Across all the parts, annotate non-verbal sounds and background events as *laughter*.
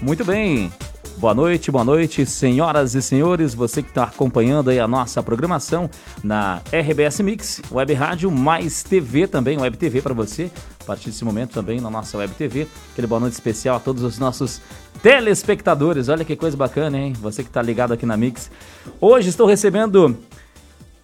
Muito bem. Boa noite, boa noite, senhoras e senhores. Você que está acompanhando aí a nossa programação na RBS Mix, Web Rádio, mais TV também, Web TV para você. A partir desse momento também na nossa Web TV. Aquele boa noite especial a todos os nossos telespectadores. Olha que coisa bacana, hein? Você que está ligado aqui na Mix. Hoje estou recebendo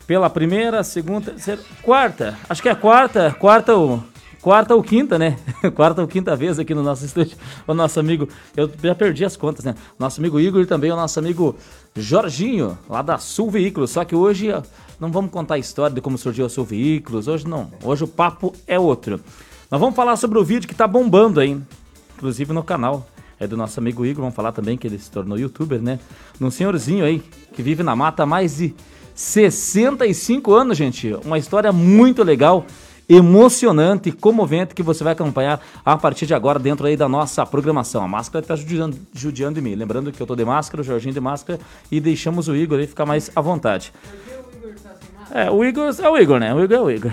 pela primeira, segunda, terceira, quarta. Acho que é a quarta, quarta ou quarta ou quinta, né? *laughs* quarta ou quinta vez aqui no nosso estúdio. O nosso amigo, eu já perdi as contas, né? Nosso amigo Igor e também o nosso amigo Jorginho, lá da Sul Veículos. Só que hoje não vamos contar a história de como surgiu a Sul Veículos. Hoje não. Hoje o papo é outro. Nós vamos falar sobre o vídeo que tá bombando aí, inclusive no canal. É do nosso amigo Igor, vamos falar também que ele se tornou youtuber, né? Num senhorzinho aí que vive na mata há mais de 65 anos, gente. Uma história muito legal emocionante e comovente que você vai acompanhar a partir de agora dentro aí da nossa programação. A máscara está judiando, judiando de mim. Lembrando que eu tô de máscara, o Jorginho de máscara e deixamos o Igor aí ficar mais à vontade. É, o Igor é o Igor, né? O Igor é o Igor.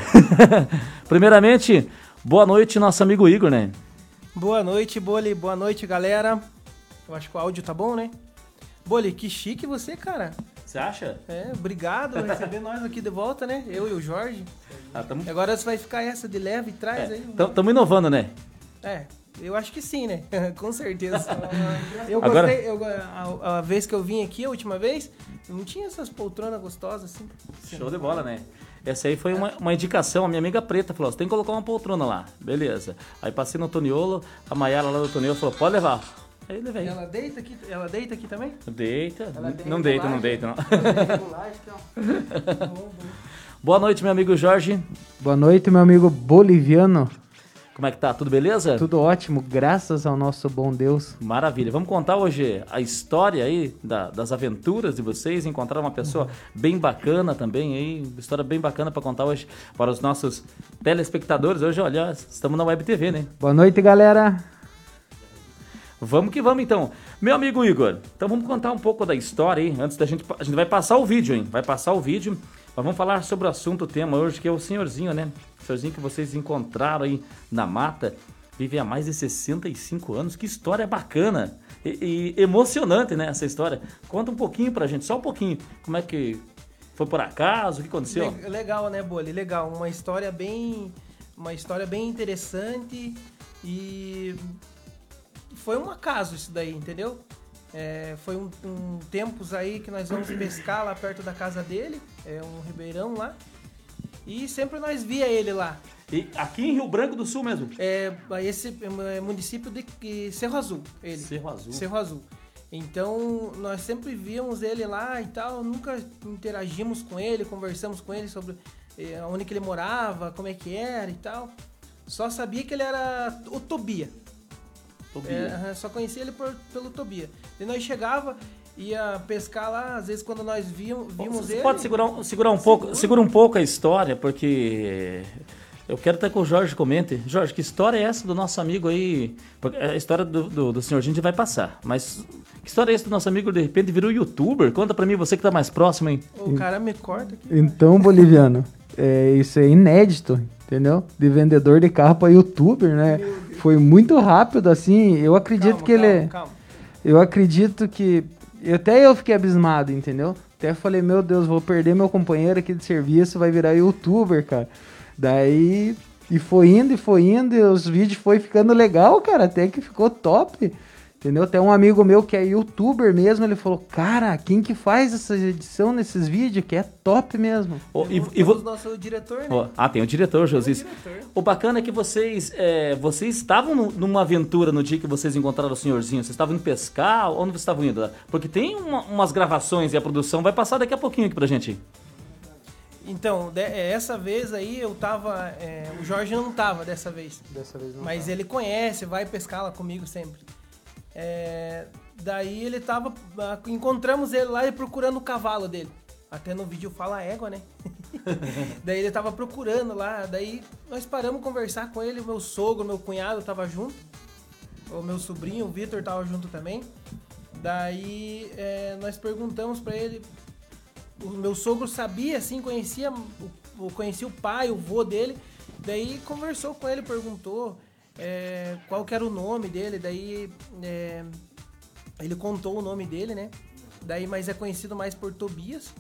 *laughs* Primeiramente, boa noite, nosso amigo Igor, né? Boa noite, Boli. Boa noite, galera. Eu acho que o áudio tá bom, né? Boli, que chique você, cara. Você acha? É, obrigado por receber nós aqui de volta, né? Eu e o Jorge. Ah, tamo... Agora você vai ficar essa de leve e traz é, aí. Estamos inovando, né? É, eu acho que sim, né? *laughs* Com certeza. *laughs* eu Agora- gostei, eu, a, a vez que eu vim aqui, a última vez, não tinha essas poltronas gostosas assim. Show de bola, né? Essa aí foi uma, uma indicação, a minha amiga preta falou: você tem que colocar uma poltrona lá. Beleza. Aí passei no Toniolo, a Maiara lá do Toniolo falou: pode levar. Aí levei. Ela deita aqui, ela deita aqui também? Deita. Ela Não deita, não deita, regulagem? não. Ela tem regulagem, então. Bom, bom. Boa noite, meu amigo Jorge. Boa noite, meu amigo boliviano. Como é que tá? Tudo beleza? Tudo ótimo, graças ao nosso bom Deus. Maravilha. Vamos contar hoje a história aí da- das aventuras de vocês. Encontrar uma pessoa bem bacana também aí. História bem bacana para contar hoje para os nossos telespectadores. Hoje, olha, estamos na Web TV, né? Boa noite, galera. Vamos que vamos então. Meu amigo Igor, então vamos contar um pouco da história aí. Antes da gente. A gente vai passar o vídeo, hein? Vai passar o vídeo. Mas vamos falar sobre o assunto, o tema hoje, que é o senhorzinho, né? O senhorzinho que vocês encontraram aí na mata. Vive há mais de 65 anos. Que história bacana e, e emocionante, né? Essa história. Conta um pouquinho pra gente, só um pouquinho. Como é que foi por acaso? O que aconteceu? Le- Legal, né, Boli? Legal. Uma história bem. Uma história bem interessante e. Foi um acaso isso daí, entendeu? É, foi um, um tempos aí que nós vamos pescar lá perto da casa dele, é um ribeirão lá. E sempre nós via ele lá. E aqui em Rio Branco do Sul mesmo. É, esse é, município de Cerro Azul, ele. Cerro Azul. Cerro Azul. Então, nós sempre víamos ele lá e tal, nunca interagimos com ele, conversamos com ele sobre eh, onde que ele morava, como é que era e tal. Só sabia que ele era o Tobia. Tobias. É, só conhecia ele por- pelo Tobia. E nós chegava, ia pescar lá, às vezes quando nós víamos, vimos Você ele... pode segurar, um- segurar um pouco, segura um pouco a história, porque eu quero até que o Jorge comente. Jorge, que história é essa do nosso amigo aí? Porque a história do, do, do senhorzinho a gente vai passar, mas que história é essa do nosso amigo de repente virou youtuber? Conta pra mim, você que tá mais próximo, hein? O cara me corta aqui. Então, boliviano, é, isso é inédito, entendeu? De vendedor de carro para youtuber, né? Foi muito rápido, assim. Eu acredito Calma, que ele calma, é. calma. Eu acredito que. Até eu fiquei abismado, entendeu? Até falei, meu Deus, vou perder meu companheiro aqui de serviço, vai virar youtuber, cara. Daí. E foi indo, e foi indo, e os vídeos foi ficando legal, cara. Até que ficou top. Entendeu? Até um amigo meu que é youtuber mesmo, ele falou, cara, quem que faz essa edição nesses vídeos? Que é top mesmo. Ô, e, e vo- nosso diretor, né? Ó, ah, tem o diretor, Josias. diretor. O bacana é que vocês, é, vocês estavam nu- numa aventura no dia que vocês encontraram o senhorzinho. Vocês estavam indo pescar? Onde vocês estavam indo? Porque tem uma- umas gravações e a produção vai passar daqui a pouquinho aqui pra gente. Então, é, essa vez aí eu tava. é, o Jorge não tava dessa vez. Dessa vez não. Mas ele conhece, vai pescar lá comigo sempre. É, daí ele tava. ah, Encontramos ele lá e procurando o cavalo dele. Até no vídeo fala égua, né? *laughs* daí ele tava procurando lá. Daí nós paramos conversar com ele. Meu sogro, meu cunhado tava junto. O meu sobrinho, o Vitor, tava junto também. Daí é, nós perguntamos pra ele. O meu sogro sabia, assim, conhecia conhecia o pai, o vô dele. Daí conversou com ele, perguntou é, qual que era o nome dele. Daí é, Ele contou o nome dele, né? Daí, mas é conhecido mais por Tobias.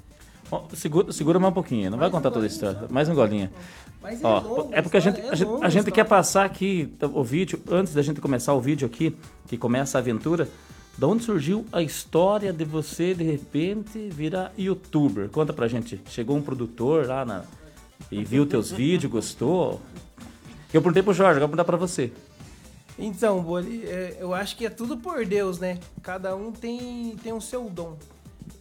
Ó, segura, segura mais um pouquinho, não vai Mais um contar toda a história. só. Mais um golinho. Mas é, Ó, longa é porque a gente, história, a é gente, a gente quer passar aqui o vídeo, antes da gente começar o vídeo aqui, que começa a aventura, da onde surgiu a história de você, de repente, virar youtuber? Conta pra gente. Chegou um produtor lá na, e viu teus vídeos, gostou? Eu perguntei pro Jorge, agora vou perguntar pra você. Então, Boli, é, eu acho que é tudo por Deus, né? Cada um tem, tem o seu dom.